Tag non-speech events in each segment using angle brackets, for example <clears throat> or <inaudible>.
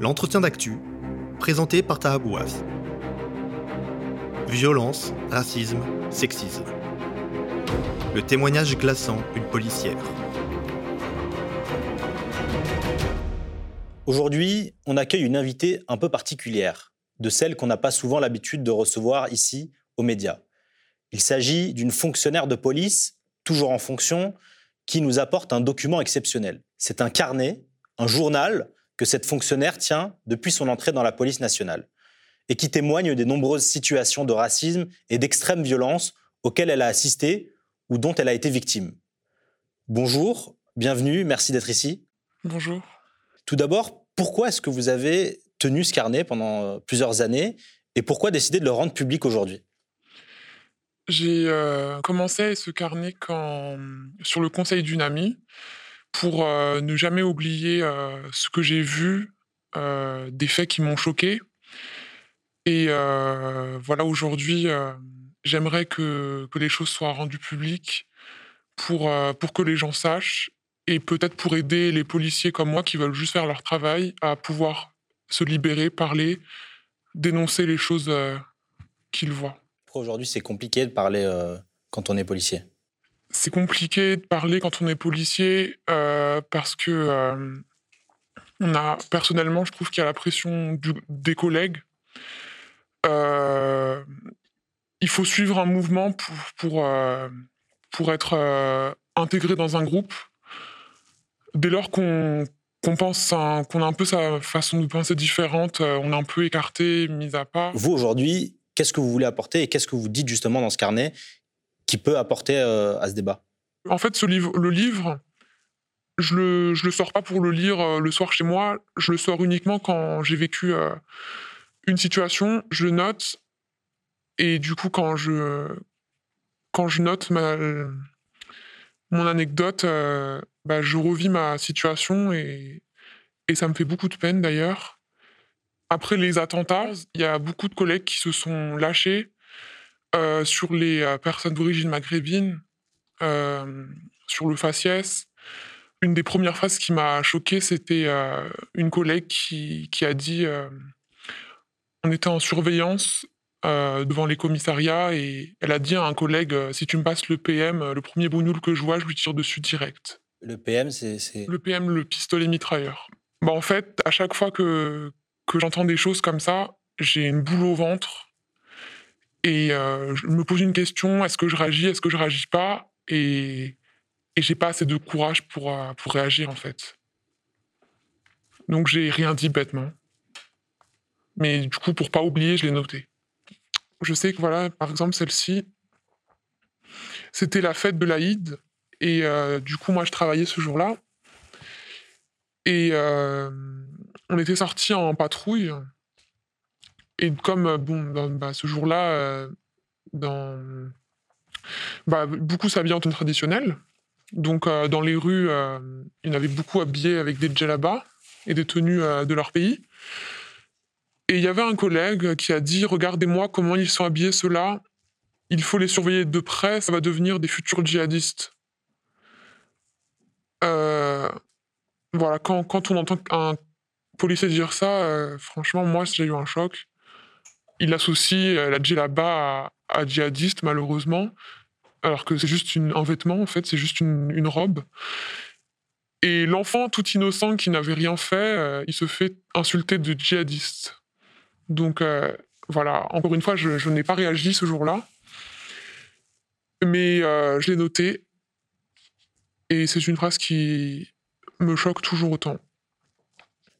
L'entretien d'actu, présenté par Taha Bouaf. Violence, racisme, sexisme. Le témoignage glaçant d'une policière. Aujourd'hui, on accueille une invitée un peu particulière, de celle qu'on n'a pas souvent l'habitude de recevoir ici aux médias. Il s'agit d'une fonctionnaire de police, toujours en fonction, qui nous apporte un document exceptionnel. C'est un carnet, un journal que cette fonctionnaire tient depuis son entrée dans la police nationale et qui témoigne des nombreuses situations de racisme et d'extrême violence auxquelles elle a assisté ou dont elle a été victime. Bonjour, bienvenue, merci d'être ici. Bonjour. Tout d'abord, pourquoi est-ce que vous avez tenu ce carnet pendant euh, plusieurs années et pourquoi décider de le rendre public aujourd'hui? J'ai euh, commencé ce carnet quand, sur le conseil d'une amie pour ne jamais oublier ce que j'ai vu, des faits qui m'ont choqué. Et voilà, aujourd'hui, j'aimerais que, que les choses soient rendues publiques pour, pour que les gens sachent et peut-être pour aider les policiers comme moi qui veulent juste faire leur travail à pouvoir se libérer, parler, dénoncer les choses qu'ils voient. Aujourd'hui, c'est compliqué de parler quand on est policier c'est compliqué de parler quand on est policier euh, parce que euh, on a personnellement, je trouve qu'il y a la pression des collègues. Euh, il faut suivre un mouvement pour pour, pour être intégré dans un groupe. Dès lors qu'on qu'on pense qu'on a un peu sa façon de penser différente, on est un peu écarté, mis à part. Vous aujourd'hui, qu'est-ce que vous voulez apporter et qu'est-ce que vous dites justement dans ce carnet qui peut apporter euh, à ce débat En fait, ce livre, le livre, je le, je le sors pas pour le lire euh, le soir chez moi. Je le sors uniquement quand j'ai vécu euh, une situation. Je note et du coup, quand je quand je note ma, mon anecdote, bah, je revis ma situation et, et ça me fait beaucoup de peine d'ailleurs. Après les attentats, il y a beaucoup de collègues qui se sont lâchés euh, sur les euh, personnes d'origine maghrébine, euh, sur le faciès. Une des premières phrases qui m'a choqué, c'était une collègue qui, qui a dit on était en surveillance devant les commissariats et elle a dit à un collègue si tu me passes le PM, le premier bougnoul que je vois, je lui tire dessus direct. Le PM, c'est. Le PM, le pistolet mitrailleur. Bah, en fait, à chaque fois que, que j'entends des choses comme ça, j'ai une boule au ventre et euh, je me pose une question est-ce que je réagis Est-ce que je réagis pas? Et, et j'ai pas assez de courage pour, euh, pour réagir, en fait. Donc, j'ai rien dit bêtement. Mais du coup, pour pas oublier, je l'ai noté. Je sais que, voilà, par exemple, celle-ci, c'était la fête de l'Aïd. Et euh, du coup, moi, je travaillais ce jour-là. Et on était sortis en patrouille et comme euh, bon, bah, ce jour-là, euh. Bah, beaucoup s'habillaient en tenue traditionnelle. Donc euh, dans les rues, il y beaucoup habillés avec des djellabas et des tenues de leur pays. Et il y avait un collègue qui a dit Regardez-moi comment ils sont habillés, ceux-là. Il faut les surveiller de près, ça va devenir des futurs djihadistes. voilà, quand, on entend un policier dire ça, franchement, moi, j'ai eu un choc il associe euh, la djellaba à, djihadiste, malheureusement, alors que c'est juste un vêtement, en fait, c'est juste une, robe. Et l'enfant, tout innocent, qui n'avait rien fait, euh, il se fait insulter de djihadiste. Donc euh, voilà, encore une fois, je, n'ai pas réagi ce jour-là, mais je l'ai noté. Et c'est une phrase qui me choque toujours autant.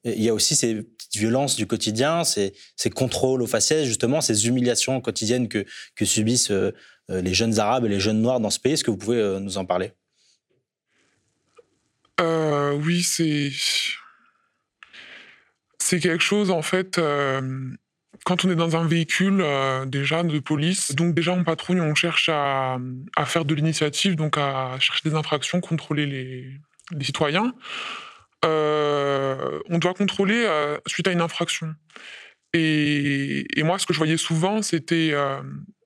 Il y a aussi ces petites violences du quotidien, ces, contrôles aux faciès, justement, ces humiliations quotidiennes que, subissent euh, euh, les jeunes Arabes et les jeunes Noirs dans ce pays. Est-ce que vous pouvez euh, nous en parler? Oui, c'est. Quelque chose, en fait, quand on est dans un véhicule, déjà, de police, donc déjà en patrouille, on cherche à, faire de l'initiative, donc à chercher des infractions, contrôler les citoyens. Euh, on doit contrôler euh, suite à une infraction. Et, moi, ce que je voyais souvent, c'était euh,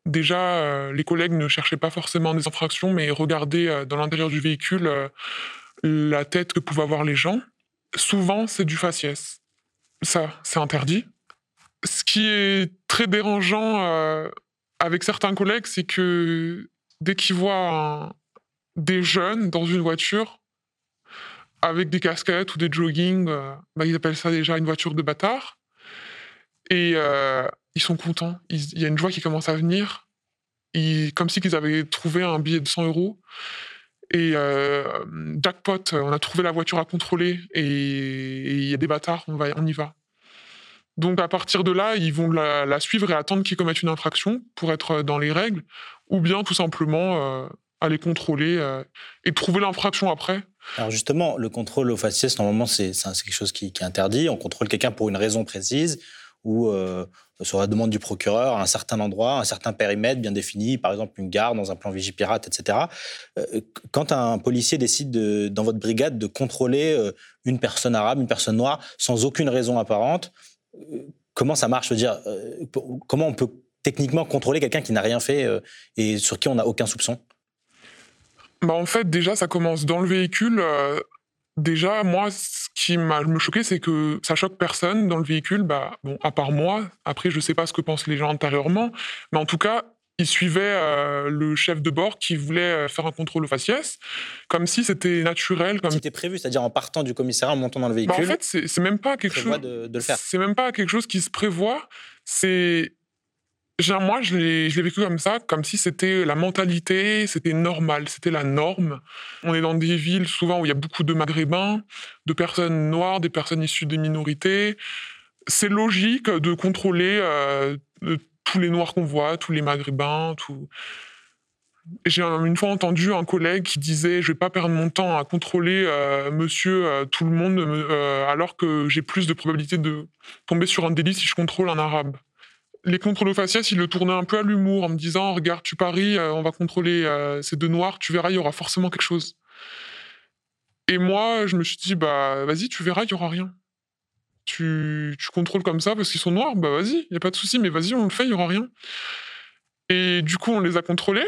déjà les collègues ne cherchaient pas forcément des infractions, mais regardaient dans l'intérieur du véhicule la tête que pouvaient avoir les gens. Souvent, c'est du faciès. Ça, c'est interdit. Ce qui est très dérangeant avec certains collègues, c'est que dès qu'ils voient des jeunes dans une voiture avec des casquettes ou des jogging, euh, bah, ils appellent ça déjà une voiture de bâtard. Et euh, ils sont contents. Il y a une joie qui commence à venir. comme si ils avaient trouvé un billet de 100 euros. Et euh, jackpot, on a trouvé la voiture à contrôler et il y a des bâtards, on, va, on y va. Donc à partir de là, ils vont la, suivre et attendre qu'ils commettent une infraction pour être dans les règles, ou bien tout simplement aller contrôler et trouver l'infraction après. Alors justement, le contrôle au faciès, normalement, c'est quelque chose qui, est interdit. On contrôle quelqu'un pour une raison précise ou euh, sur la demande du procureur à un certain endroit, un certain périmètre bien défini, par exemple une gare dans un plan Vigipirate, etc. Euh, quand un policier décide de, dans votre brigade de contrôler euh, une personne arabe, une personne noire, sans aucune raison apparente, comment ça marche? Dire, Comment on peut techniquement contrôler quelqu'un qui n'a rien fait et sur qui on n'a aucun soupçon? Bah en fait, déjà, ça commence dans le véhicule. Déjà, moi, ce qui m'a me choqué, c'est que ça choque personne dans le véhicule, bah, bon, à part moi. Après, je ne sais pas ce que pensent les gens intérieurement, mais en tout cas, ils suivaient euh, le chef de bord qui voulait euh, faire un contrôle au faciès, comme si c'était naturel. Comme c'était prévu, c'est-à-dire en partant du commissariat, en montant dans le bah, véhicule. en fait, c'est même pas quelque chose. De, de le faire. C'est même pas quelque chose qui se prévoit. C'est moi, je l'ai vécu comme ça, comme si c'était la mentalité, c'était normal, c'était la norme. On est dans des villes souvent où il y a beaucoup de maghrébins, de personnes noires, des personnes issues des minorités. C'est logique de contrôler euh, tous les noirs qu'on voit, tous les maghrébins. J'ai une fois entendu un collègue qui disait Je vais pas perdre mon temps à contrôler euh, monsieur euh, tout le monde, alors que j'ai plus de probabilité de tomber sur un délit si je contrôle un arabe les contrôles faciès, il le tournait un peu à l'humour en me disant Regarde, tu paries, euh, on va contrôler euh, ces deux noirs, tu verras, il y aura forcément quelque chose. Et moi, je me suis dit Bah, vas-y, tu verras, il n'y aura rien. Tu, tu, contrôles comme ça parce qu'ils sont noirs, bah vas-y, il n'y a pas de souci, mais vas-y, on le fait, il n'y aura rien. Et du coup, on les a contrôlés.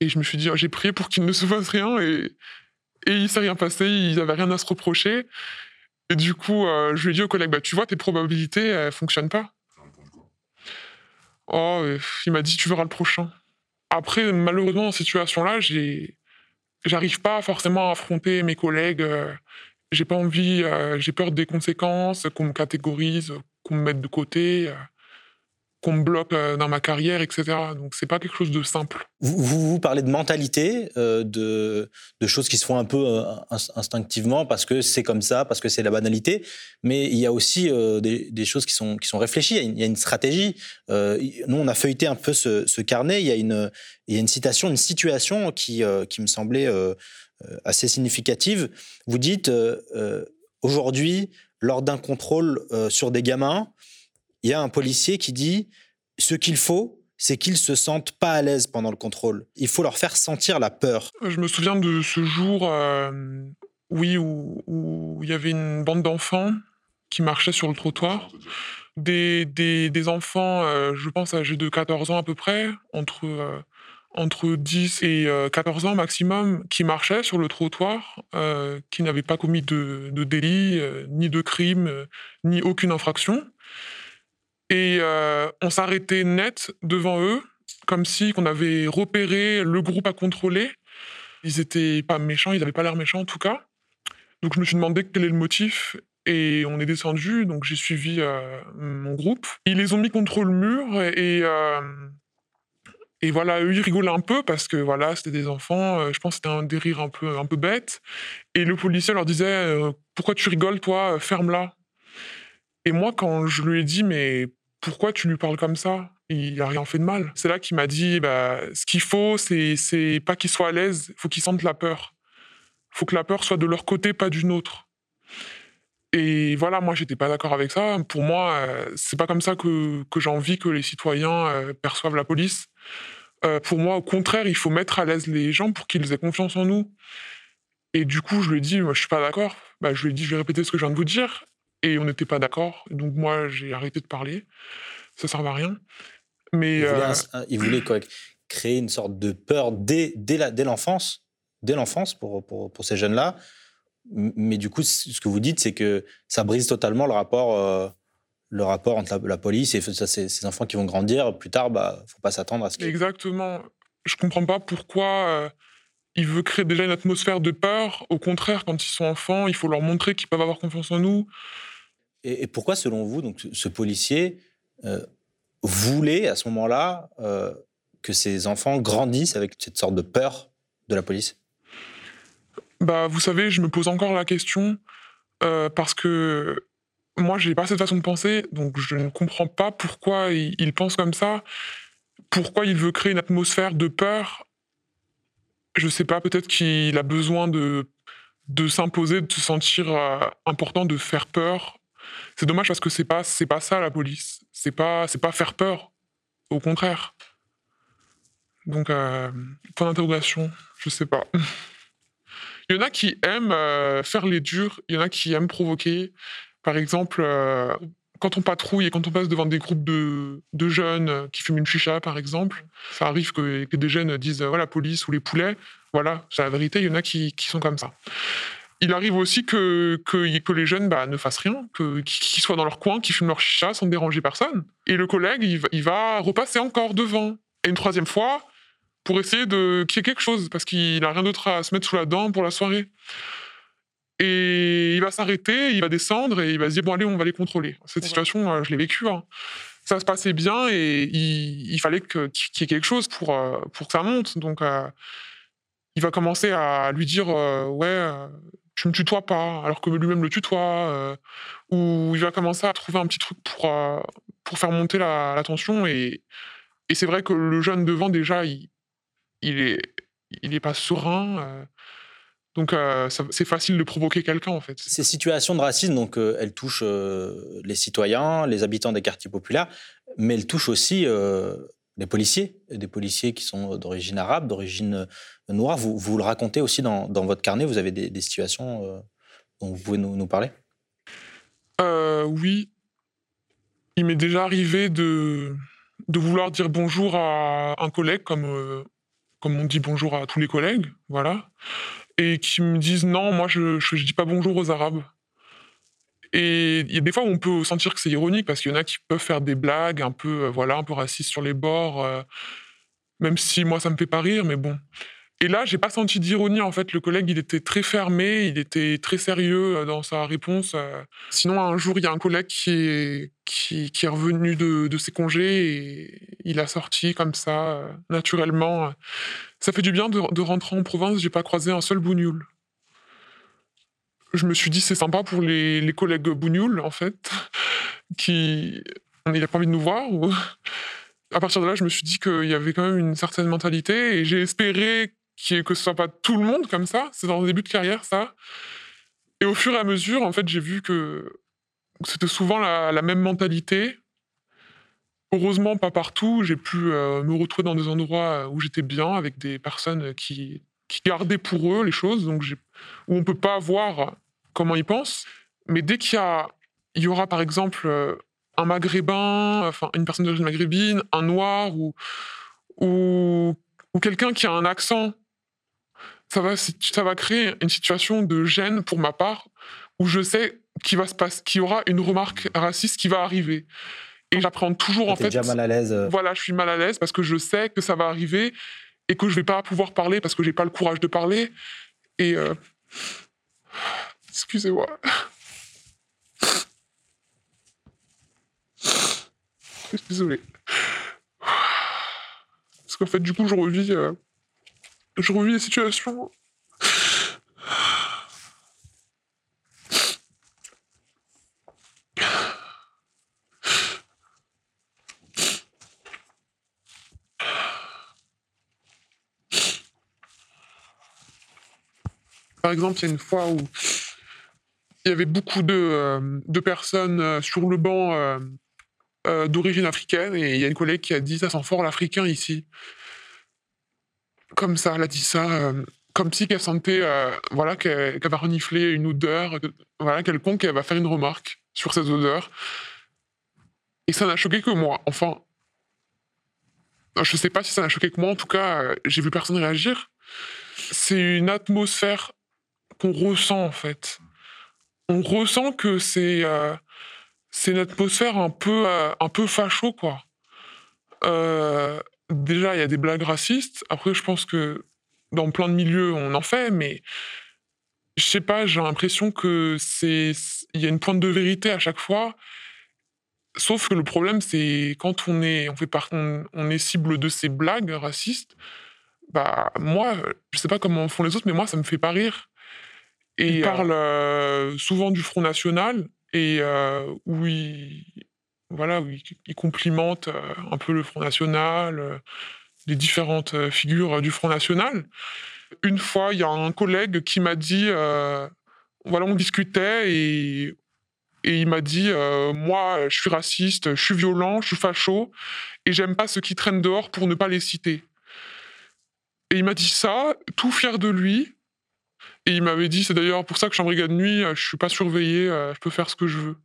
Et je me suis dit J'ai prié pour qu'il ne se fasse rien. Et, et il s'est rien passé, ils n'avaient rien à se reprocher. Et du coup, euh, je lui ai dit au collègue bah, Tu vois, tes probabilités, elles ne fonctionnent pas. Oh, il m'a dit tu verras le prochain. Après, malheureusement, dans cette situation-là, j'arrive pas forcément à affronter mes collègues. Euh, j'ai pas envie, euh, j'ai peur des conséquences, qu'on me catégorise, qu'on me mette de côté. Qu'on me bloque euh, dans ma carrière, etc. Donc c'est pas quelque chose de simple. Vous, vous, parlez de mentalité, euh, de, de, choses qui se font un peu euh, instinctivement parce que c'est comme ça, parce que c'est la banalité. Mais il y a aussi des, des, choses qui sont, qui sont réfléchies. Il y a une, stratégie. nous, on a feuilleté un peu ce, ce, carnet. Il y a une, il y a une citation, une situation qui, qui me semblait assez significative. Vous dites aujourd'hui, lors d'un contrôle sur des gamins, il y a un policier qui dit ce qu'il faut, c'est qu'ils se sentent pas à l'aise pendant le contrôle. Il faut leur faire sentir la peur. Je me souviens de ce jour, euh, oui, où, il y avait une bande d'enfants qui marchaient sur le trottoir. Des, des, enfants, euh, je pense, âgés de 14 ans à peu près, entre, euh, entre 10 et 14 ans maximum, qui marchaient sur le trottoir, qui n'avaient pas commis de, de délit, ni de crime, ni aucune infraction. Et euh, on s'arrêtait net devant eux, comme si on avait repéré le groupe à contrôler. Ils étaient pas méchants, ils n'avaient pas l'air méchants en tout cas. Donc je me suis demandé quel est le motif et on est descendu. Donc j'ai suivi euh, mon groupe. Ils les ont mis contre le mur et euh, et voilà, eux ils rigolaient un peu parce que voilà c'était des enfants. je pense que c'était un des rires un peu un peu bête. Et le policier leur disait pourquoi tu rigoles toi? Ferme-la. Et moi quand je lui ai dit mais pourquoi tu lui parles comme ça? Il a rien fait de mal. C'est là qu'il m'a dit, bah, ce qu'il faut, c'est pas qu'il soit à l'aise, il faut qu'il sente la peur. Il faut que la peur soit de leur côté, pas d'une autre. Et voilà, moi, j'étais pas d'accord avec ça. Pour moi, euh, c'est pas comme ça que, j'ai envie que les citoyens euh, perçoivent la police. Euh, pour moi, au contraire, il faut mettre à l'aise les gens pour qu'ils aient confiance en nous. Et du coup, je lui ai dit, moi, je suis pas d'accord. Bah, je lui ai dit, je vais répéter ce que je viens de vous dire. Et on n'était pas d'accord. Donc moi, j'ai arrêté de parler. Ça ne à rien. Mais, il voulait, euh, créer une sorte de peur dès, dès l'enfance, dès l'enfance pour, pour, pour, ces jeunes-là, Mais du coup, ce que vous dites, c'est que ça brise totalement le rapport, euh, le rapport entre la, police et ces, enfants qui vont grandir. Plus tard, bah, faut pas s'attendre à ce qu'ils... Exactement. Je comprends pas pourquoi euh, il veut créer déjà une atmosphère de peur. Au contraire, quand ils sont enfants, il faut leur montrer qu'ils peuvent avoir confiance en nous. Et, pourquoi, selon vous, donc, ce policier euh, voulait à ce moment-là que ces enfants grandissent avec cette sorte de peur de la police? Bah, vous savez, je me pose encore la question euh, parce que moi, j'ai pas cette façon de penser, donc je ne comprends pas pourquoi il, pense comme ça, pourquoi il veut créer une atmosphère de peur? Je sais pas, peut-être qu'il a besoin de, de s'imposer, de se sentir euh, important, de faire peur. C'est dommage parce que c'est pas c'est pas ça la police. C'est pas c'est pas faire peur. Au contraire. Donc euh, point d'interrogation, je sais pas. <laughs> Il y en a qui aiment euh, faire les durs, il y en a qui aiment provoquer. Par exemple, euh, quand on patrouille et quand on passe devant des groupes de, jeunes qui fument une chicha, par exemple, ça arrive que, des jeunes disent voilà, police ou les poulets. Voilà, c'est la vérité, il y en a qui, sont comme ça. Il arrive aussi que, que, les jeunes bah, ne fassent rien, qu'ils soient dans leur coin, qu'ils fument leur chicha sans déranger personne. Et le collègue, il il va repasser encore devant. Et une troisième fois, pour essayer de qu'il y ait quelque chose, parce qu'il n'a rien d'autre à se mettre sous la dent pour la soirée. Et il va s'arrêter, il va descendre et il va se dire bon allez, on va les contrôler. Cette situation, euh, je l'ai vécue. Hein. Ça se passait bien et il, fallait qu'il y ait quelque chose pour, euh, pour que ça monte. Donc euh, il va commencer à lui dire ouais, tu me tutoies pas, alors que lui-même le tutoie. ou il va commencer à trouver un petit truc pour, pour faire monter la, tension. Et, et c'est vrai que le jeune devant, déjà, il, il est, il est pas serein. Euh, donc, euh, c'est facile de provoquer quelqu'un, en fait. Ces situations de racisme, donc, euh, elles touchent les citoyens, les habitants des quartiers populaires, mais elles touchent aussi les policiers, des policiers qui sont d'origine arabe, d'origine noire. Vous, vous le racontez aussi dans, votre carnet, vous avez des, situations dont vous pouvez nous, parler? Oui. Il m'est déjà arrivé de, de vouloir dire bonjour à un collègue, comme comme on dit bonjour à tous les collègues, voilà, et qui me disent non, moi je ne dis pas bonjour aux Arabes. Et il y a des fois où on peut sentir que c'est ironique parce qu'il y en a qui peuvent faire des blagues un peu, euh, voilà, un peu racistes sur les bords, euh, même si moi ça me fait pas rire, mais bon. Et là, j'ai pas senti d'ironie. En fait, le collègue, il était très fermé, il était très sérieux euh, dans sa réponse. Sinon, un jour, il y a un collègue qui est, qui, est revenu de, de, ses congés et il a sorti comme ça, naturellement. Ça fait du bien de, de rentrer en province. J'ai pas croisé un seul bougnoul. Je me suis dit, c'est sympa pour les, les collègues bougnoules, en fait, qui. Il n'a pas envie de nous voir. Ou... À partir de là, je me suis dit qu'il y avait quand même une certaine mentalité et j'ai espéré que ce soit pas tout le monde comme ça. C'est dans le début de carrière, ça. Et au fur et à mesure, en fait, j'ai vu que c'était souvent la, même mentalité. Heureusement, pas partout. J'ai pu euh, me retrouver dans des endroits où j'étais bien, avec des personnes qui, qui gardaient pour eux les choses, donc où on peut pas voir comment ils pensent. Mais dès qu'il y, a, il y aura, par exemple, euh, un maghrébin, enfin, une personne d'origine maghrébine, un noir ou, ou, ou quelqu'un qui a un accent ça va, ça va créer une situation de gêne pour ma part où je sais qu'il va se passer, qu'il y aura une remarque raciste qui va arriver. Et j'apprends toujours en fait. déjà mal à l'aise. Euh. Voilà, je suis mal à l'aise parce que je sais que ça va arriver et que je vais pas pouvoir parler parce que j'ai pas le courage de parler. Et euh... excusez-moi. Désolé. Parce qu'en fait, du coup, je revis. Euh, je revis les situations. Par exemple, il y a une fois où il y avait beaucoup de, euh, personnes euh, sur le banc euh, d'origine africaine et il y a une collègue qui a dit ça sent fort l'africain ici comme ça, elle a dit ça, comme si qu'elle sentait, voilà, qu'elle va renifler une odeur, voilà, quelconque, qu'elle va faire une remarque sur ces odeurs. Et ça n'a choqué que moi. Enfin, je ne sais pas si ça n'a choqué que moi. En tout cas, j'ai vu personne réagir. C'est une atmosphère qu'on ressent en fait. On ressent que c'est euh, c'est une atmosphère un peu euh, un peu facho quoi. Euh, déjà, il y a des blagues racistes. Après, je pense que dans plein de milieux, on en fait, mais je sais pas, j'ai l'impression que c'est il y a une pointe de vérité à chaque fois. Sauf que le problème, c'est quand on est on fait par, on, on est cible de ces blagues racistes, bah moi, je sais pas comment font les autres, mais moi, ça me fait pas rire. Et il parle euh, souvent du Front National et euh, où il, voilà, où il, complimente euh, un peu le Front National, euh, les différentes euh, figures du Front National. Une fois, il y a un collègue qui m'a dit, euh, voilà, on discutait et, et il m'a dit, euh, moi, je suis raciste, je suis violent, je suis facho et j'aime pas ceux qui traînent dehors pour ne pas les citer. Et il m'a dit ça, tout fier de lui. Et il m'avait dit, c'est d'ailleurs pour ça que je suis en brigade de nuit, euh, je suis pas surveillé, euh, je peux faire ce que je veux.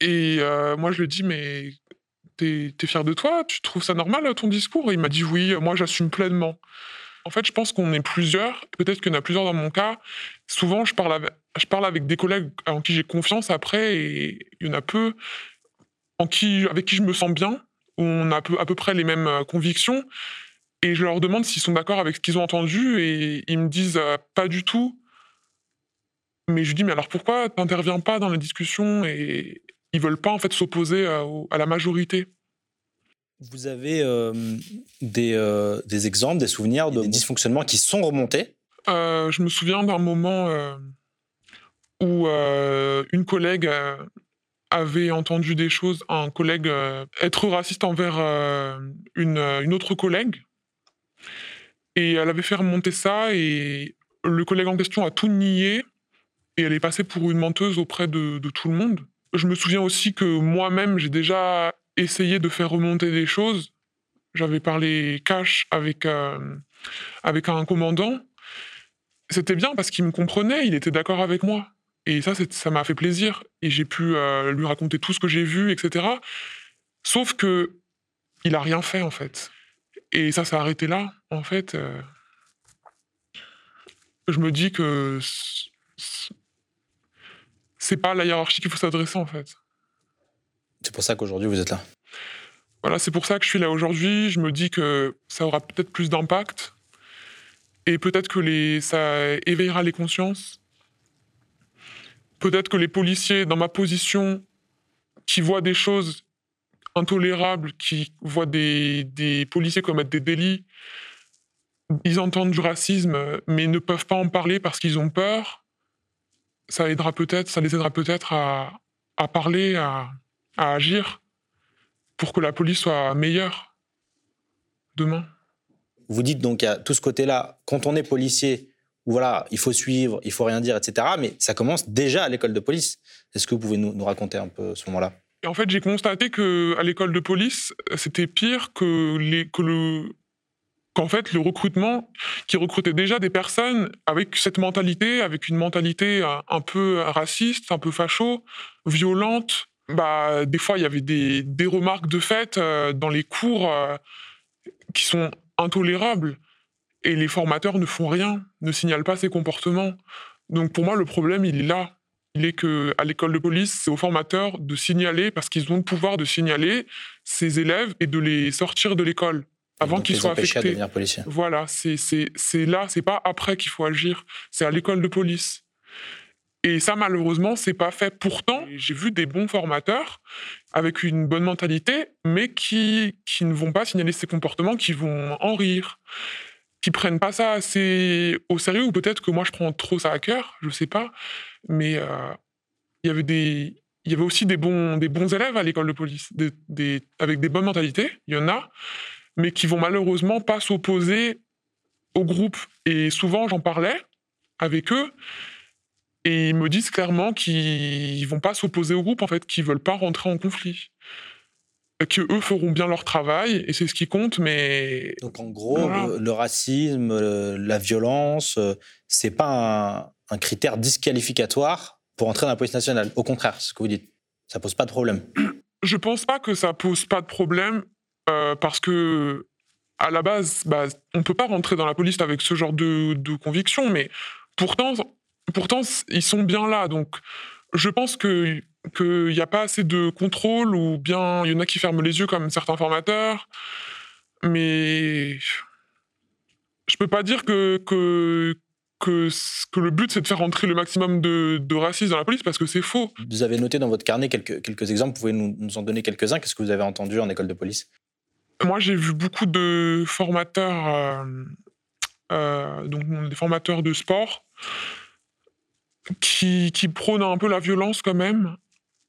Et euh, moi, je lui dit, mais t'es es fier de toi? Tu trouves ça normal, ton discours? Et il m'a dit, oui, moi, j'assume pleinement. En fait, je pense qu'on est plusieurs, peut-être qu'il y en a plusieurs dans mon cas. Souvent, je parle avec, je parle avec des collègues en qui j'ai confiance après, et il y en a peu en qui, avec qui je me sens bien, où on a à peu, près les mêmes convictions. Et je leur demande s'ils sont d'accord avec ce qu'ils ont entendu, et ils me disent euh, pas du tout. Mais je lui dis, mais alors pourquoi t'interviens pas dans les discussions Et ils veulent pas en fait s'opposer à, au- à la majorité? Vous avez euh, des, euh, des exemples, des souvenirs de dysfonctionnements qui sont remontés? Euh, je me souviens d'un moment euh, où euh, une collègue euh, avait entendu des choses, un collègue euh, être raciste envers euh, une, euh, une autre collègue. Et elle avait fait remonter ça et le collègue en question a tout nié et elle est passée pour une menteuse auprès de, tout le monde. Je me souviens aussi que moi-même, j'ai déjà essayé de faire remonter des choses. J'avais parlé cash avec, euh, avec un commandant c'était bien parce qu'il me comprenait, il était d'accord avec moi. Et ça, ça m'a fait plaisir. Et j'ai pu euh, lui raconter tout ce que j'ai vu, etc. Sauf que il a rien fait, en fait. Et ça s'est arrêté là, en fait. euh, je me dis que c'est pas à la hiérarchie qu'il faut s'adresser, en fait. C'est pour ça qu'aujourd'hui vous êtes là. Voilà, c'est pour ça que je suis là aujourd'hui. Je me dis que ça aura peut-être plus d'impact et peut-être que les, ça éveillera les consciences. Peut-être que les policiers, dans ma position, qui voient des choses intolérables, qui voient des, policiers commettre des délits, ils entendent du racisme, mais ne peuvent pas en parler parce qu'ils ont peur. Ça aidera peut-être, ça les aidera peut-être à, parler, à, agir pour que la police soit meilleure demain. Vous dites donc à tout ce côté-là, quand on est policier, voilà, il faut suivre, il faut rien dire, etc. Mais ça commence déjà à l'école de police. Est-ce que vous pouvez nous, nous raconter un peu ce moment-là? Et en fait, j'ai constaté que à l'école de police, c'était pire que, les, que le qu'en fait le recrutement qui recrutait déjà des personnes avec cette mentalité, avec une mentalité un, un peu raciste, un peu facho, violente. Bah, des fois, il y avait des, des remarques de fait euh, dans les cours euh, qui sont intolérables et les formateurs ne font rien, ne signalent pas ces comportements. Donc pour moi, le problème, il est là. Il est que à l'école de police, c'est aux formateurs de signaler, parce qu'ils ont le pouvoir de signaler ces élèves et de les sortir de l'école avant qu'ils soient affectés. devenir policier. Voilà, c'est c'est- c'est là, c'est pas après qu'il faut agir, c'est à l'école de police. Et ça, malheureusement, c'est pas fait. Pourtant, j'ai vu des bons formateurs avec une bonne mentalité, mais qui, qui ne vont pas signaler ces comportements, qui vont en rire, qui prennent pas ça assez au sérieux, ou peut-être que moi je prends trop ça à cœur, je sais pas. Mais euh, il y avait des, il y avait aussi des bons, des bons élèves à l'école de police, des, des- avec des bonnes mentalités, il y en a, mais qui vont malheureusement pas s'opposer au groupe. Et souvent, j'en parlais avec eux, et ils me disent clairement qu'ils vont pas s'opposer au groupe, en fait, qu'ils veulent pas rentrer en conflit. Que eux feront bien leur travail, et c'est ce qui compte, mais Donc en gros, Voilà. le, le racisme, la violence, euh, c'est pas un, un critère disqualificatoire pour entrer dans la police nationale. Au contraire, ce que vous dites. Ça pose pas de problème. <clears throat> je pense pas que ça pose pas de problème, euh, parce que à la base, bah, on peut pas rentrer dans la police avec ce genre de, de conviction, mais pourtant, pourtant, ils sont bien là. Donc, je pense que qu'il n'y a pas assez de contrôle ou bien il y en a qui ferment les yeux comme certains formateurs. Mais je peux pas dire que, que, que, que le but c'est de faire rentrer le maximum de, de racistes dans la police parce que c'est faux. Vous avez noté dans votre carnet quelques, quelques exemples, vous pouvez nous, nous en donner quelques-uns. Qu'est-ce que vous avez entendu en école de police? Moi j'ai vu beaucoup de formateurs, euh, euh, donc des formateurs de sport qui, qui prônent un peu la violence quand même,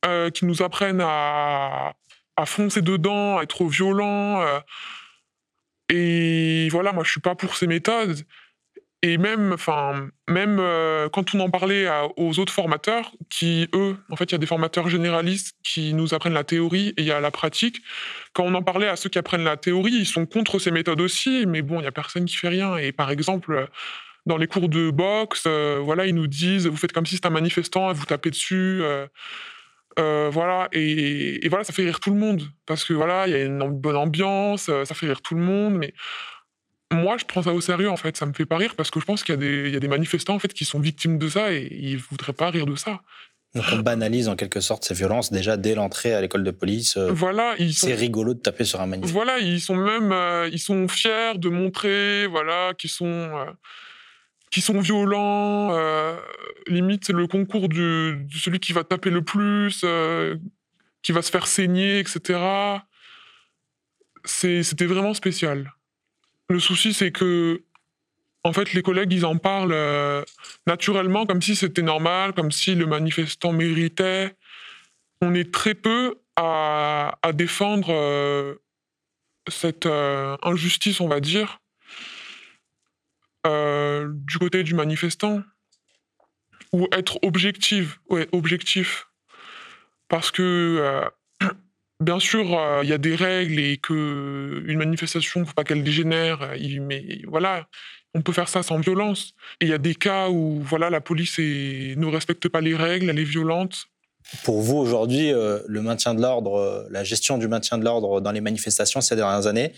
euh, qui nous apprennent à, à foncer dedans, à être violent. Euh, et voilà, moi je suis pas pour ces méthodes. Et même, même euh, quand on en parlait aux autres formateurs, qui eux, en fait, il y a des formateurs généralistes qui nous apprennent la théorie et il y a la pratique. Quand on en parlait à ceux qui apprennent la théorie, ils sont contre ces méthodes aussi, mais bon, il y a personne qui fait rien. Et par exemple, euh, dans les cours de boxe, euh, voilà, ils nous disent, vous faites comme si c'était un manifestant, vous tapez dessus. voilà, et, et voilà, ça fait rire tout le monde. Parce que voilà, il y a une bonne ambiance, ça fait rire tout le monde, mais moi, je prends ça au sérieux, en fait. Ça me fait pas rire parce que je pense qu'il y, a des- il y a des manifestants, en fait, qui sont victimes de ça et ils voudraient pas rire de ça. Donc on banalise en quelque sorte ces violences déjà dès l'entrée à l'école de police. euh, Voilà, sont, c'est rigolo de taper sur un manifestant. voilà, ils sont même, euh, ils sont fiers de montrer, voilà, qu'ils sont, euh, qu'ils sont violents. euh, limite, c'est le concours du, de celui qui va taper le plus, qui va se faire saigner, etc. C'est- C'était vraiment spécial. Le souci, c'est que, en fait, les collègues, ils en parlent euh, naturellement, comme si c'était normal, comme si le manifestant méritait. On est très peu à, défendre euh, cette euh, injustice, on va dire, du côté du manifestant, ou être objectif, ouais, objectif, parce que bien sûr euh, il y a des règles et que une manifestation, faut pas qu'elle dégénère, euh, mais voilà, on peut faire ça sans violence. Et il y a des cas où voilà la police est- ne respecte pas les règles, elle est violente. Pour vous aujourd'hui, euh, le maintien de l'ordre, euh, la gestion du maintien de l'ordre dans les manifestations ces dernières années,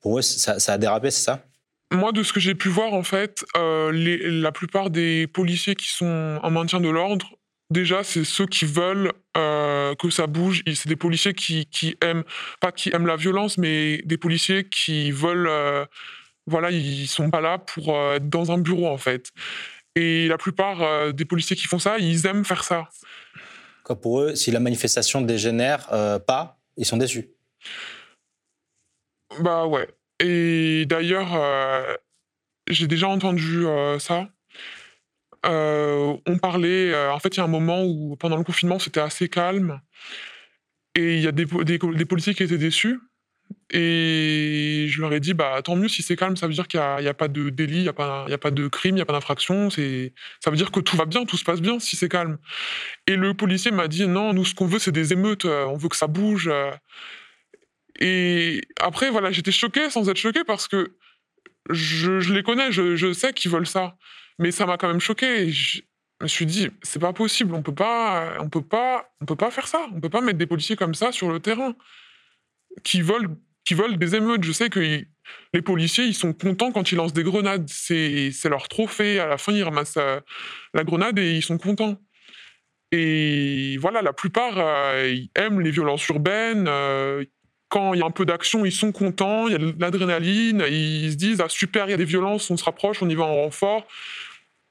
pour eux, ça, ça a dérapé, c'est ça? Moi, de ce que j'ai pu voir, en fait, euh, les- la plupart des policiers qui sont en maintien de l'ordre, déjà, c'est ceux qui veulent euh, que ça bouge. C'est des policiers qui, qui aiment, pas qui aiment la violence, mais des policiers qui veulent. euh, voilà, ils sont pas là pour euh, être dans un bureau, en fait. Et la plupart des policiers qui font ça, ils aiment faire ça. Quoi, Pour eux, si la manifestation dégénère pas, ils sont déçus. Bah ouais. Et d'ailleurs, j'ai déjà entendu ça. Euh, on parlait, euh, en fait, il y a un moment où, pendant le confinement, c'était assez calme. Et il y a des, des, des policiers qui étaient déçus. Et je leur ai dit, bah, tant mieux si c'est calme, ça veut dire qu'il n'y a, pas de délit, il n'y a, pas- de crime, il n'y a pas d'infraction. Ça veut dire que tout va bien, tout se passe bien si c'est calme. Et le policier m'a dit, non, nous, ce qu'on veut, c'est des émeutes, euh, on veut que ça bouge. Et après, voilà, j'étais choqué sans être choqué parce que je, je les connais, je, je sais qu'ils veulent ça. Mais ça m'a quand même choqué. Je me suis dit, c'est pas possible, on peut pas, on peut pas, on peut pas faire ça. On peut pas mettre des policiers comme ça sur le terrain qui veulent, qui veulent des émeutes. Je sais que les policiers, ils sont contents quand ils lancent des grenades. C'est leur trophée. À la fin, ils ramassent euh, la grenade et ils sont contents. Et voilà, la plupart, euh, aiment les violences urbaines. euh, quand il y a un peu d'action, ils sont contents, il y a de l'adrénaline, ils se disent ah super, il y a des violences, on se rapproche, on y va en renfort.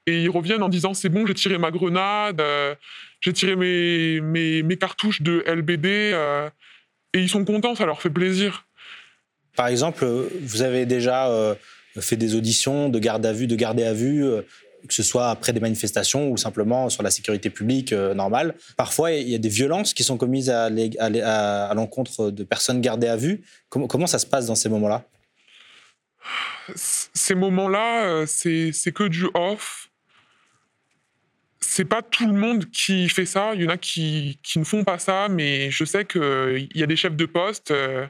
Et ils reviennent en disant c'est bon, j'ai tiré ma grenade, euh, j'ai tiré mes, mes, mes cartouches de LBD. euh, et ils sont contents, ça leur fait plaisir. Par exemple, vous avez déjà euh, fait des auditions de garde à vue, de garder à vue, que ce soit après des manifestations ou simplement sur la sécurité publique normale. Parfois, il y a des violences qui sont commises à, l'encontre de personnes gardées à vue. Comment, comment ça se passe dans ces moments-là? Ces moments-là, c'est c'est que du off. C'est pas tout le monde qui fait ça. Il y en a qui, qui ne font pas ça, mais je sais qu'il y a des chefs de poste euh,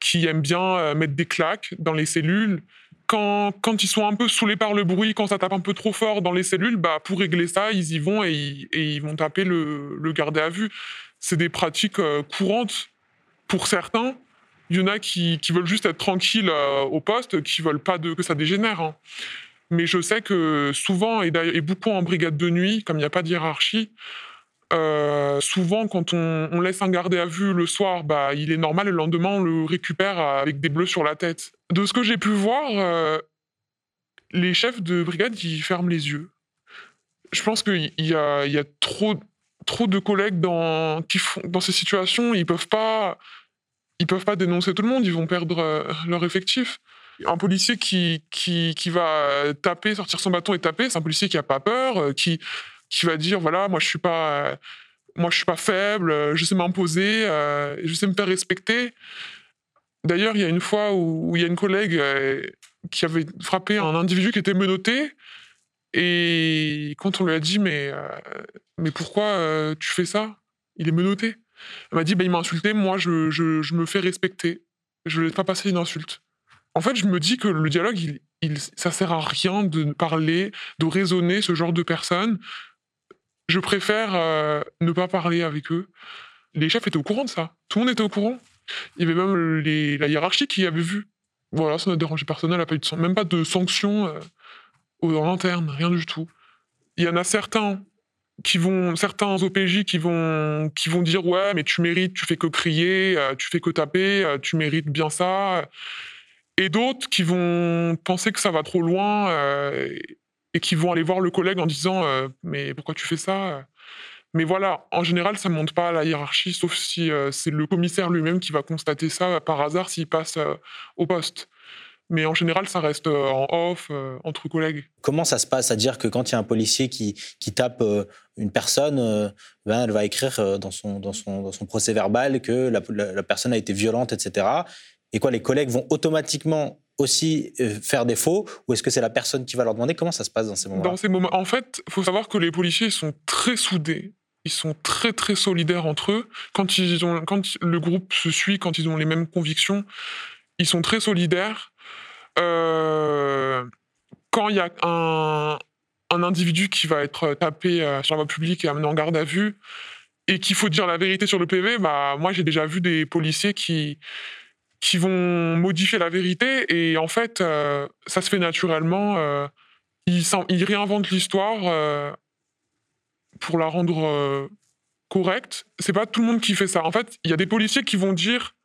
qui aiment bien euh, mettre des claques dans les cellules. Quand, quand ils sont un peu saoulés par le bruit, quand ça tape un peu trop fort dans les cellules, bah, pour régler ça, ils y vont et ils, vont taper le, le gardé à vue. C'est des pratiques euh, courantes pour certains. Il y en a qui, veulent juste être tranquilles au poste, qui veulent pas que ça dégénère. Hein. Mais je sais que souvent, et, beaucoup en brigade de nuit, comme il n'y a pas de hiérarchie, euh, souvent, quand on, laisse un gardé à vue le soir, bah, il est normal, le lendemain, on le récupère avec des bleus sur la tête. De ce que j'ai pu voir, euh, les chefs de brigade, ils ferment les yeux. Je pense qu'il y a, y a trop, trop de collègues dans, qui font, dans ces situations, ils peuvent peuvent pas dénoncer tout le monde, ils vont perdre euh, leur effectif. Un policier qui, qui, qui, va taper, sortir son bâton et taper, c'est un policier qui a pas peur, qui, qui va dire voilà, moi je suis pas, moi je suis pas faible, je sais m'imposer, euh, je sais me faire respecter. D'ailleurs, il y a une fois où, il y a une collègue euh, qui avait frappé un individu qui était menotté. Et quand on lui a dit mais, euh, mais pourquoi tu fais ça? Il est menotté. Elle m'a dit bah, il m'a insulté, moi je, je, je, me fais respecter. Je ne laisse pas passer une insulte. En fait, je me dis que le dialogue, il, il, ça sert à rien de parler, de raisonner ce genre de personnes je préfère euh, ne pas parler avec eux. Les chefs étaient au courant de ça. Tout le monde était au courant. Il y avait même la hiérarchie qui avait vu. Voilà, ça n'a dérangé personne. Elle n'a pas eu de, même pas de sanctions euh, en interne, rien du tout. Il y en a certains qui vont, certains OPJ qui vont, qui vont dire ouais, mais tu mérites, tu fais que crier, euh, tu fais que taper, tu mérites bien ça. Et d'autres qui vont penser que ça va trop loin et qui vont aller voir le collègue en disant euh, mais pourquoi tu fais ça? Mais voilà, en général, ça ne monte pas à la hiérarchie, sauf si euh, c'est le commissaire lui-même qui va constater ça par hasard s'il passe euh, au poste. Mais en général, ça reste en off, entre collègues. Comment ça se passe? À dire que quand il y a un policier qui, tape une personne, ben, elle va écrire dans son, dans, son, procès verbal que la personne a été violente, etc. Et quoi, les collègues vont automatiquement aussi euh, faire des faux ou est-ce que c'est la personne qui va leur demander? Comment ça se passe dans ces moments-là? Dans ces moments, en fait, il faut savoir que les policiers sont très soudés. Ils sont très très solidaires entre eux. Quand ils ont, quand le groupe se suit, quand ils ont les mêmes convictions, ils sont très solidaires. Euh, quand il y a un, un, individu qui va être tapé euh, sur la voie publique et amené en garde à vue et qu'il faut dire la vérité sur le PV, bah moi j'ai déjà vu des policiers qui qui vont modifier la vérité et en fait, euh, ça se fait naturellement. Euh, ils, ils, réinventent l'histoire euh, pour la rendre correcte. C'est pas tout le monde qui fait ça. En fait, il y a des policiers qui vont dire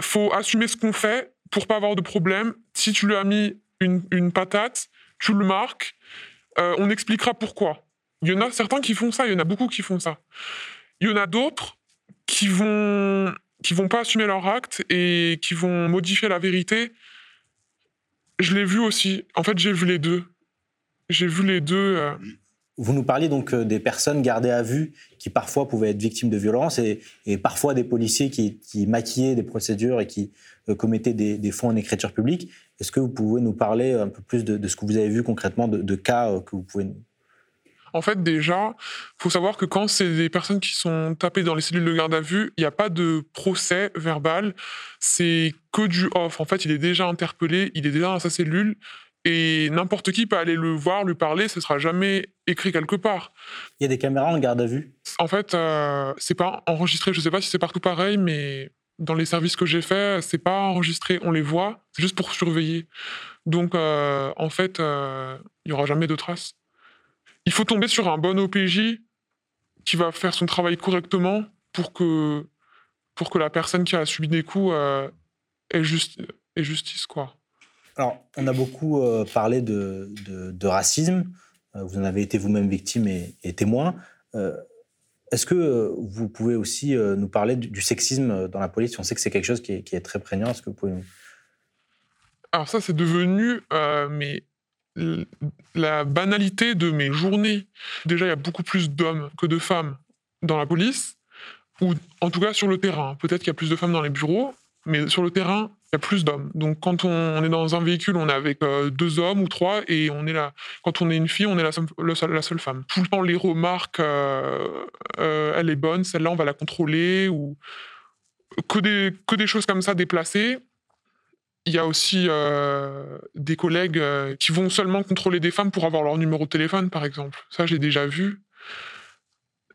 faut assumer ce qu'on fait pour pas avoir de problème. Si tu lui as mis une, une patate, tu le marques. on expliquera pourquoi. Il y en a certains qui font ça, il y en a beaucoup qui font ça. Il y en a d'autres qui vont qui vont pas assumer leur acte et qui vont modifier la vérité. Je l'ai vu aussi. En fait, j'ai vu les deux. J'ai vu les deux. Euh. Vous nous parliez donc euh, des personnes gardées à vue qui parfois pouvaient être victimes de violences et, et parfois des policiers qui, qui, maquillaient des procédures et qui euh, commettaient des, des fonds en écriture publique. Est-ce que vous pouvez nous parler un peu plus de, ce que vous avez vu concrètement, de, de cas que vous pouvez nous, en fait, déjà, faut savoir que quand c'est des personnes qui sont tapées dans les cellules de garde à vue, il n'y a pas de procès verbal, c'est que du off. En fait, il est déjà interpellé, il est déjà dans sa cellule, et n'importe qui peut aller le voir, lui parler, ce sera jamais écrit quelque part. Il y a des caméras en garde à vue? En fait, euh, c'est pas enregistré. Je sais pas si c'est partout pareil, mais dans les services que j'ai faits, c'est pas enregistré. On les voit, c'est juste pour surveiller. Donc, euh, en fait, euh, il y aura jamais de traces il faut tomber sur un bon OPJ qui va faire son travail correctement pour que, pour que la personne qui a subi des coups euh, ait, justice. Quoi. Alors, on a beaucoup euh, parlé de, de, racisme. Euh, vous en avez été vous-même victime et, témoin. Est-ce que vous pouvez aussi nous parler du, sexisme dans la police? On sait que c'est quelque chose qui est, qui est très prégnant. Est-ce que vous pouvez nous... Alors ça, c'est devenu mais la banalité de mes journées. Déjà, il y a beaucoup plus d'hommes que de femmes dans la police, ou en tout cas sur le terrain. Peut-être qu'il y a plus de femmes dans les bureaux, mais sur le terrain, il y a plus d'hommes. Donc quand on est dans un véhicule, on est avec euh, deux hommes ou trois, et on est là. Quand on est une fille, on est la seule, femme. Tout le temps, les remarques, euh, euh, elle est bonne, celle-là, on va la contrôler, ou que des, que des choses comme ça déplacées. Il y a aussi euh, des collègues euh, qui vont seulement contrôler des femmes pour avoir leur numéro de téléphone, par exemple. Ça, j'ai déjà vu.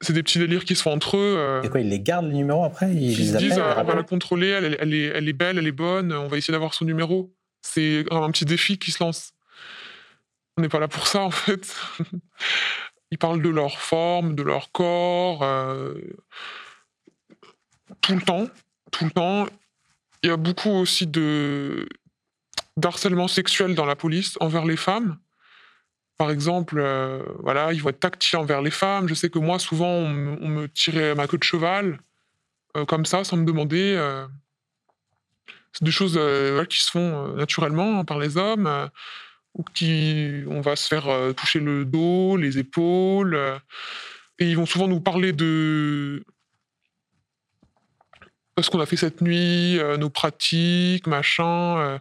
c'est des petits délires qui se font entre eux. euh, Et quoi, ils les gardent les numéros après Ils se disent, ah, on va la contrôler, elle, est- elle est, elle est belle, elle est bonne, on va essayer d'avoir son numéro. C'est un petit défi qui se lance. On n'est pas là pour ça, en fait. <laughs> Ils parlent de leur forme, de leur corps, tout le temps, tout le temps. Il y a beaucoup aussi de d'harcèlement sexuel dans la police envers les femmes. Par exemple, euh, voilà, ils vont être tactiles envers les femmes. Je sais que moi, souvent, on me, on me tirait ma queue de cheval, euh, comme ça, sans me demander. euh. c'est des choses qui se font naturellement hein, par les hommes, ou qui, on va se faire toucher le dos, les épaules, et ils vont souvent nous parler de ce qu'on a fait cette nuit, euh, nos pratiques, machin. euh.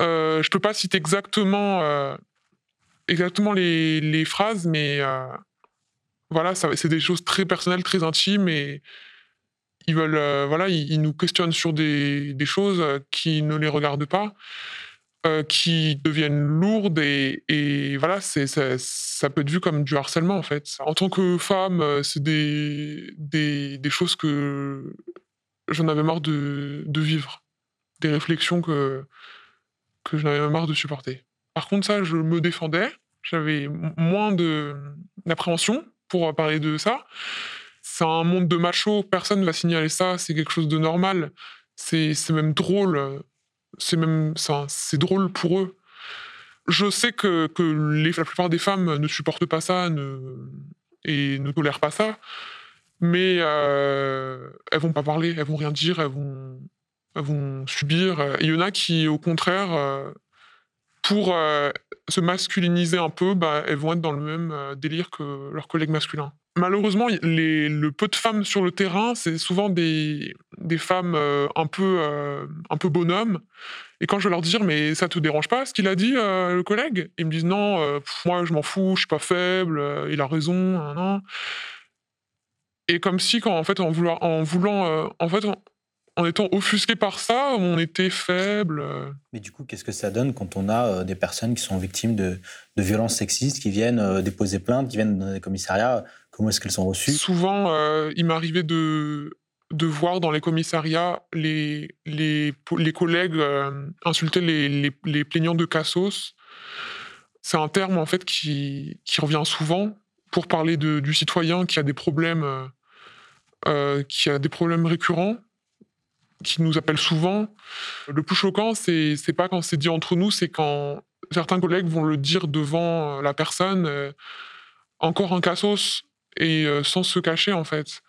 Euh, je peux pas citer exactement, euh, exactement les, les phrases, mais euh, voilà, c'est des choses très personnelles, très intimes, et ils veulent, euh, voilà, ils, nous questionnent sur des, des choses euh, qui ne les regardent pas, euh, qui deviennent lourdes, et, voilà, ça, ça peut être vu comme du harcèlement en fait. En tant que femme, euh, c'est des, des, des choses que j'en avais marre de, de vivre, des réflexions que, que j'en avais marre de supporter. Par contre, ça, je me défendais, j'avais moins d'appréhension pour parler de ça. C'est un monde de machos, personne ne va signaler ça, c'est quelque chose de normal. C'est, même drôle, c'est même c'est drôle pour eux. Je sais que, que la plupart des femmes ne supportent pas ça ne, et ne tolèrent pas ça, mais euh, elles vont pas parler, elles vont rien dire, elles vont, elles vont subir. Il y en a qui, au contraire, euh, pour euh, se masculiniser un peu, bah, elles vont être dans le même euh, délire que leurs collègues masculins. Malheureusement, les- le peu de femmes sur le terrain, c'est souvent des, des femmes un, peu, un peu bonhommes. Et quand je vais leur dire, mais ça te dérange pas ce qu'il a dit, le collègue? Ils me disent, non, moi je m'en fous, je suis pas faible, il a raison, nan. Et comme si, quand, en fait, en voulant, en, voulant euh, en, fait, en, en étant offusqué par ça, on était faible. euh. Mais du coup, qu'est-ce que ça donne quand on a euh, des personnes qui sont victimes de, de violences sexistes, qui viennent euh, déposer plainte, qui viennent dans des commissariats? Comment est-ce qu'elles sont reçues? Souvent, il m'arrivait de, de voir dans les commissariats les, les, les collègues insulter les, les, les plaignants de cassos. C'est un terme en fait qui, qui revient souvent pour parler de, du citoyen qui a des problèmes, euh, euh, qui a des problèmes récurrents, qui nous appelle souvent. Le plus choquant, c'est c'est pas quand c'est dit entre nous, c'est quand certains collègues vont le dire devant la personne. euh, encore un cassos et euh, sans se cacher en fait.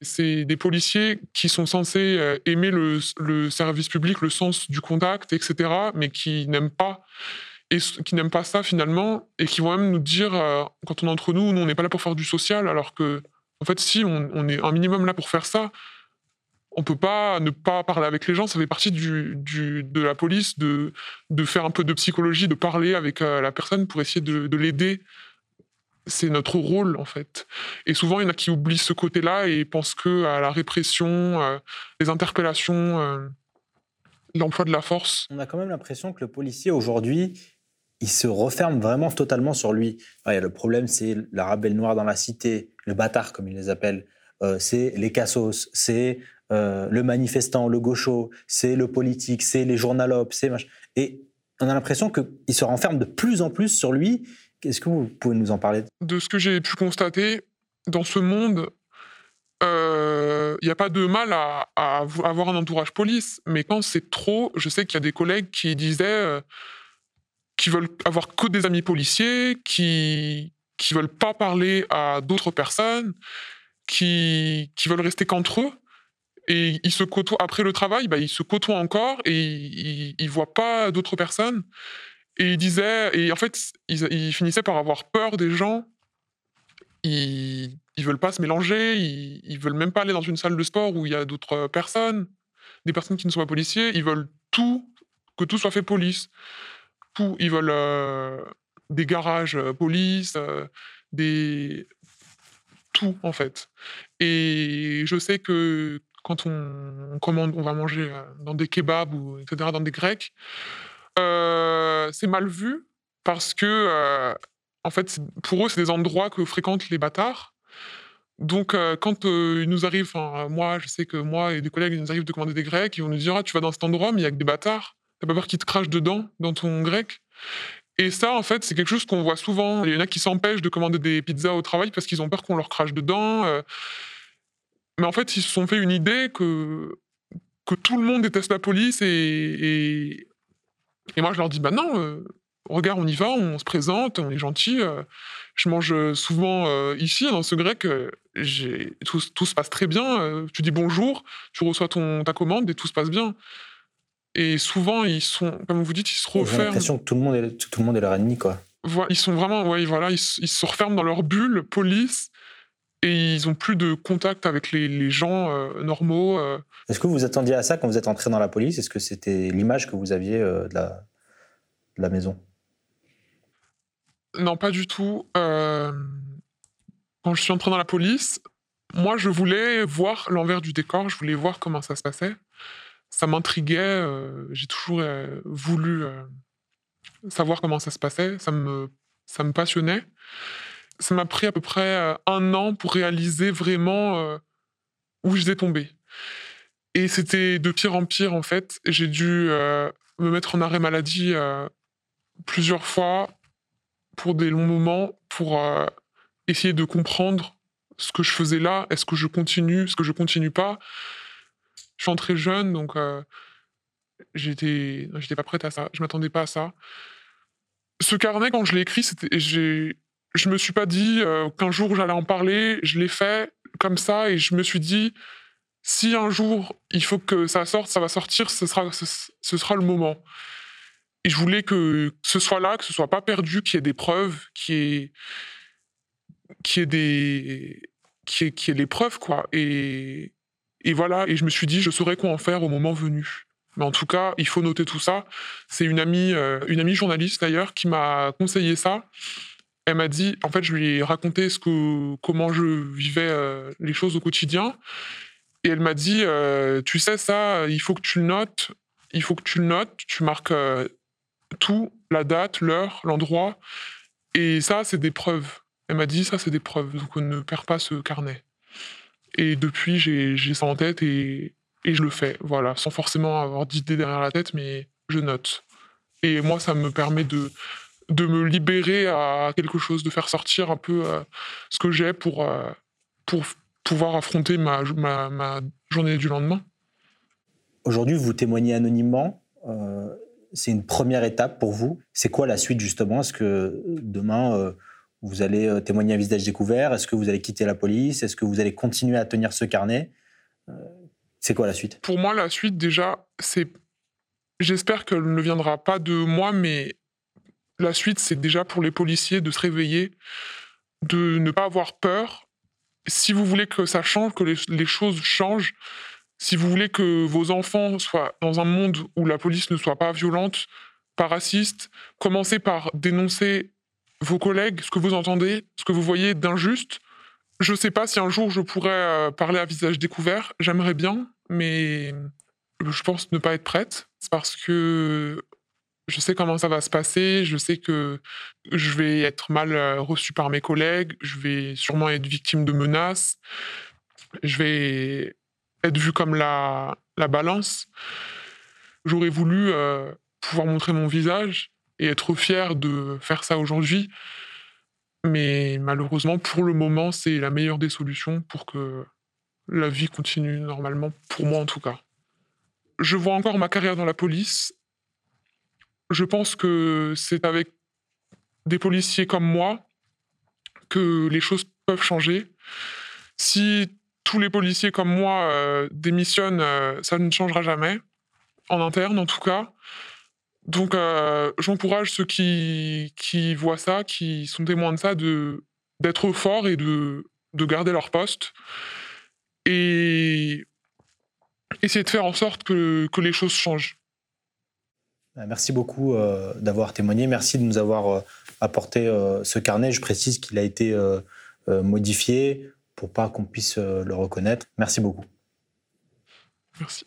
C'est des policiers qui sont censés euh, aimer le, service public, le sens du contact, etc., mais qui n'aiment pas et qui n'aiment pas ça finalement et qui vont même nous dire euh, quand on est entre nous, nous on n'est pas là pour faire du social, alors que en fait si on, est un minimum là pour faire ça. On peut pas ne pas parler avec les gens, ça fait partie de la police de, faire un peu de psychologie, de parler avec euh, la personne pour essayer de, de l'aider c'est notre rôle en fait. Et souvent, il y en a qui oublient ce côté-là et pensent que à la répression, euh, les interpellations, euh, l'emploi de la force. On a quand même l'impression que le policier aujourd'hui, il se referme vraiment totalement sur lui. Ouais, le problème, c'est la rabelle noire dans la cité, le bâtard comme il les appelle, Euh, c'est les cassos, c'est euh, le manifestant, le gaucho, c'est le politique, c'est les journalopes, c'est machin. Et on a l'impression qu'il se renferme de plus en plus sur lui. Est-ce que vous pouvez nous en parler? De ce que j'ai pu constater, dans ce monde, euh, il n'y a pas de mal à, avoir un entourage police, mais quand c'est trop, je sais qu'il y a des collègues qui disaient euh, qu'ils veulent avoir que des amis policiers, qui qui veulent pas parler à d'autres personnes, qui qui veulent rester qu'entre eux. Et ils se côtoient après le travail, bah, ils se côtoient encore et ils, ils voient pas d'autres personnes. Et disaient, et en fait, ils, ils finissaient par avoir peur des gens. Ils, ils veulent pas se mélanger, ils, ils veulent même pas aller dans une salle de sport où il y a d'autres personnes, des personnes qui ne sont pas policiers. Ils veulent tout, que tout soit fait police. Tout. Ils veulent euh, des garages police, des tout en fait. Et je sais que quand on, commande, on va manger dans des kebabs ou etc. dans des grecs, c'est mal vu parce que en fait pour eux c'est des endroits que fréquentent les bâtards. Donc, quand euh, il nous arrive, moi, je sais que moi et des collègues, il nous arrive de commander des grecs, ils vont nous dire ah, Tu vas dans cet endroit, mais il y a que des bâtards. T'as pas peur qu'ils te crachent dedans, dans ton grec? Et ça, en fait, c'est quelque chose qu'on voit souvent. Il y en a qui s'empêchent de commander des pizzas au travail parce qu'ils ont peur qu'on leur crache dedans. Euh. Mais en fait, ils se sont fait une idée que, que tout le monde déteste la police et, et, moi, je leur dis Bah non, regarde, on y va, on se présente, on est gentil. je mange souvent ici, dans ce grec, tout, tout, se passe très bien. tu dis bonjour, tu reçois ton, ta commande et tout se passe bien. Et souvent, ils sont, comme vous dites, ils se referment. J'ai l'impression que tout le monde est, tout le monde est leur ennemi, quoi. Ils sont vraiment, ouais, voilà, ils, se referment dans leur bulle, police, et ils ont plus de contact avec les, gens normaux. Est-ce que vous attendiez à ça quand vous êtes entré dans la police? Est-ce que c'était l'image que vous aviez de, la, de la maison? Non, pas du tout. Euh, quand je suis entré dans la police, moi, je voulais voir l'envers du décor, je voulais voir comment ça se passait. Ça m'intriguait, euh, j'ai toujours euh, voulu savoir comment ça se passait, ça me, ça me passionnait. Ça m'a pris à peu près un an pour réaliser vraiment où j'étais tombé. Et c'était de pire en pire, en fait. J'ai dû me mettre en arrêt maladie plusieurs fois pour des longs moments pour euh, essayer de comprendre ce que je faisais là. Est-ce que je continue Est-ce que je continue pas? Je suis entré jeune, donc euh, j'étais, pas prête à ça. Je m'attendais pas à ça. Ce carnet, quand je l'ai écrit, c'était, j'ai, je me suis pas dit euh, qu'un jour j'allais en parler. Je l'ai fait comme ça et je me suis dit si un jour il faut que ça sorte, ça va sortir, ce sera, ce sera le moment. Et je voulais que ce soit là, que ce soit pas perdu, qu'il y ait des preuves, qu'il y ait, qu'il y ait des, y ait les preuves, quoi. Et, et voilà. Et je me suis dit, je saurais quoi en faire au moment venu. Mais en tout cas, il faut noter tout ça. C'est une amie, euh, une amie journaliste d'ailleurs, qui m'a conseillé ça. Elle m'a dit, en fait, je lui ai raconté ce que, comment je vivais euh, les choses au quotidien. Et elle m'a dit, euh, tu sais ça, il faut que tu le notes. Il faut que tu le notes. Tu marques tout, la date, l'heure, l'endroit. Et ça, c'est des preuves. Elle m'a dit, ça, c'est des preuves. Donc, on ne perd pas ce carnet. Et depuis, j'ai ça en tête et, je le fais. Voilà, sans forcément avoir d'idée derrière la tête, mais je note. Et moi, ça me permet de, me libérer à quelque chose, de faire sortir un peu euh, ce que j'ai pour, euh, pouvoir affronter ma, journée du lendemain. Aujourd'hui, vous témoignez anonymement. Euh, c'est une première étape pour vous. C'est quoi la suite justement? Est-ce que demain, vous allez euh, témoigner à visage découvert. Est-ce que vous allez quitter la police? Est-ce que vous allez continuer à tenir ce carnet? Euh, C'est quoi la suite? Pour moi, la suite, déjà, c'est... J'espère qu'elle ne viendra pas de moi, mais la suite, c'est déjà pour les policiers de se réveiller, de ne pas avoir peur. Si vous voulez que ça change, que les choses changent, si vous voulez que vos enfants soient dans un monde où la police ne soit pas violente, pas raciste, commencez par dénoncer vos collègues, ce que vous entendez, ce que vous voyez d'injuste. Je ne sais pas si un jour je pourrais euh, parler à visage découvert. J'aimerais bien, mais je pense ne pas être prête. C'est parce que je sais comment ça va se passer, je sais que je vais être mal euh, reçu par mes collègues, je vais sûrement être victime de menaces, je vais être vu comme la, la balance. J'aurais voulu euh, pouvoir montrer mon visage et être fier de faire ça aujourd'hui. Mais malheureusement, pour le moment, c'est la meilleure des solutions pour que la vie continue normalement, pour moi en tout cas. Je vois encore ma carrière dans la police. Je pense que c'est avec des policiers comme moi que les choses peuvent changer. Si tous les policiers comme moi euh, démissionnent, euh, ça ne changera jamais, en interne en tout cas. Donc euh, j'encourage ceux qui, qui voient ça, qui sont témoins de ça, de, d'être forts et de, de garder leur poste. Et essayer de faire en sorte que, que les choses changent. Merci beaucoup d'avoir témoigné. Merci de nous avoir apporté ce carnet. Je précise qu'il a été modifié pour pas qu'on puisse euh, le reconnaître. Merci beaucoup. Merci.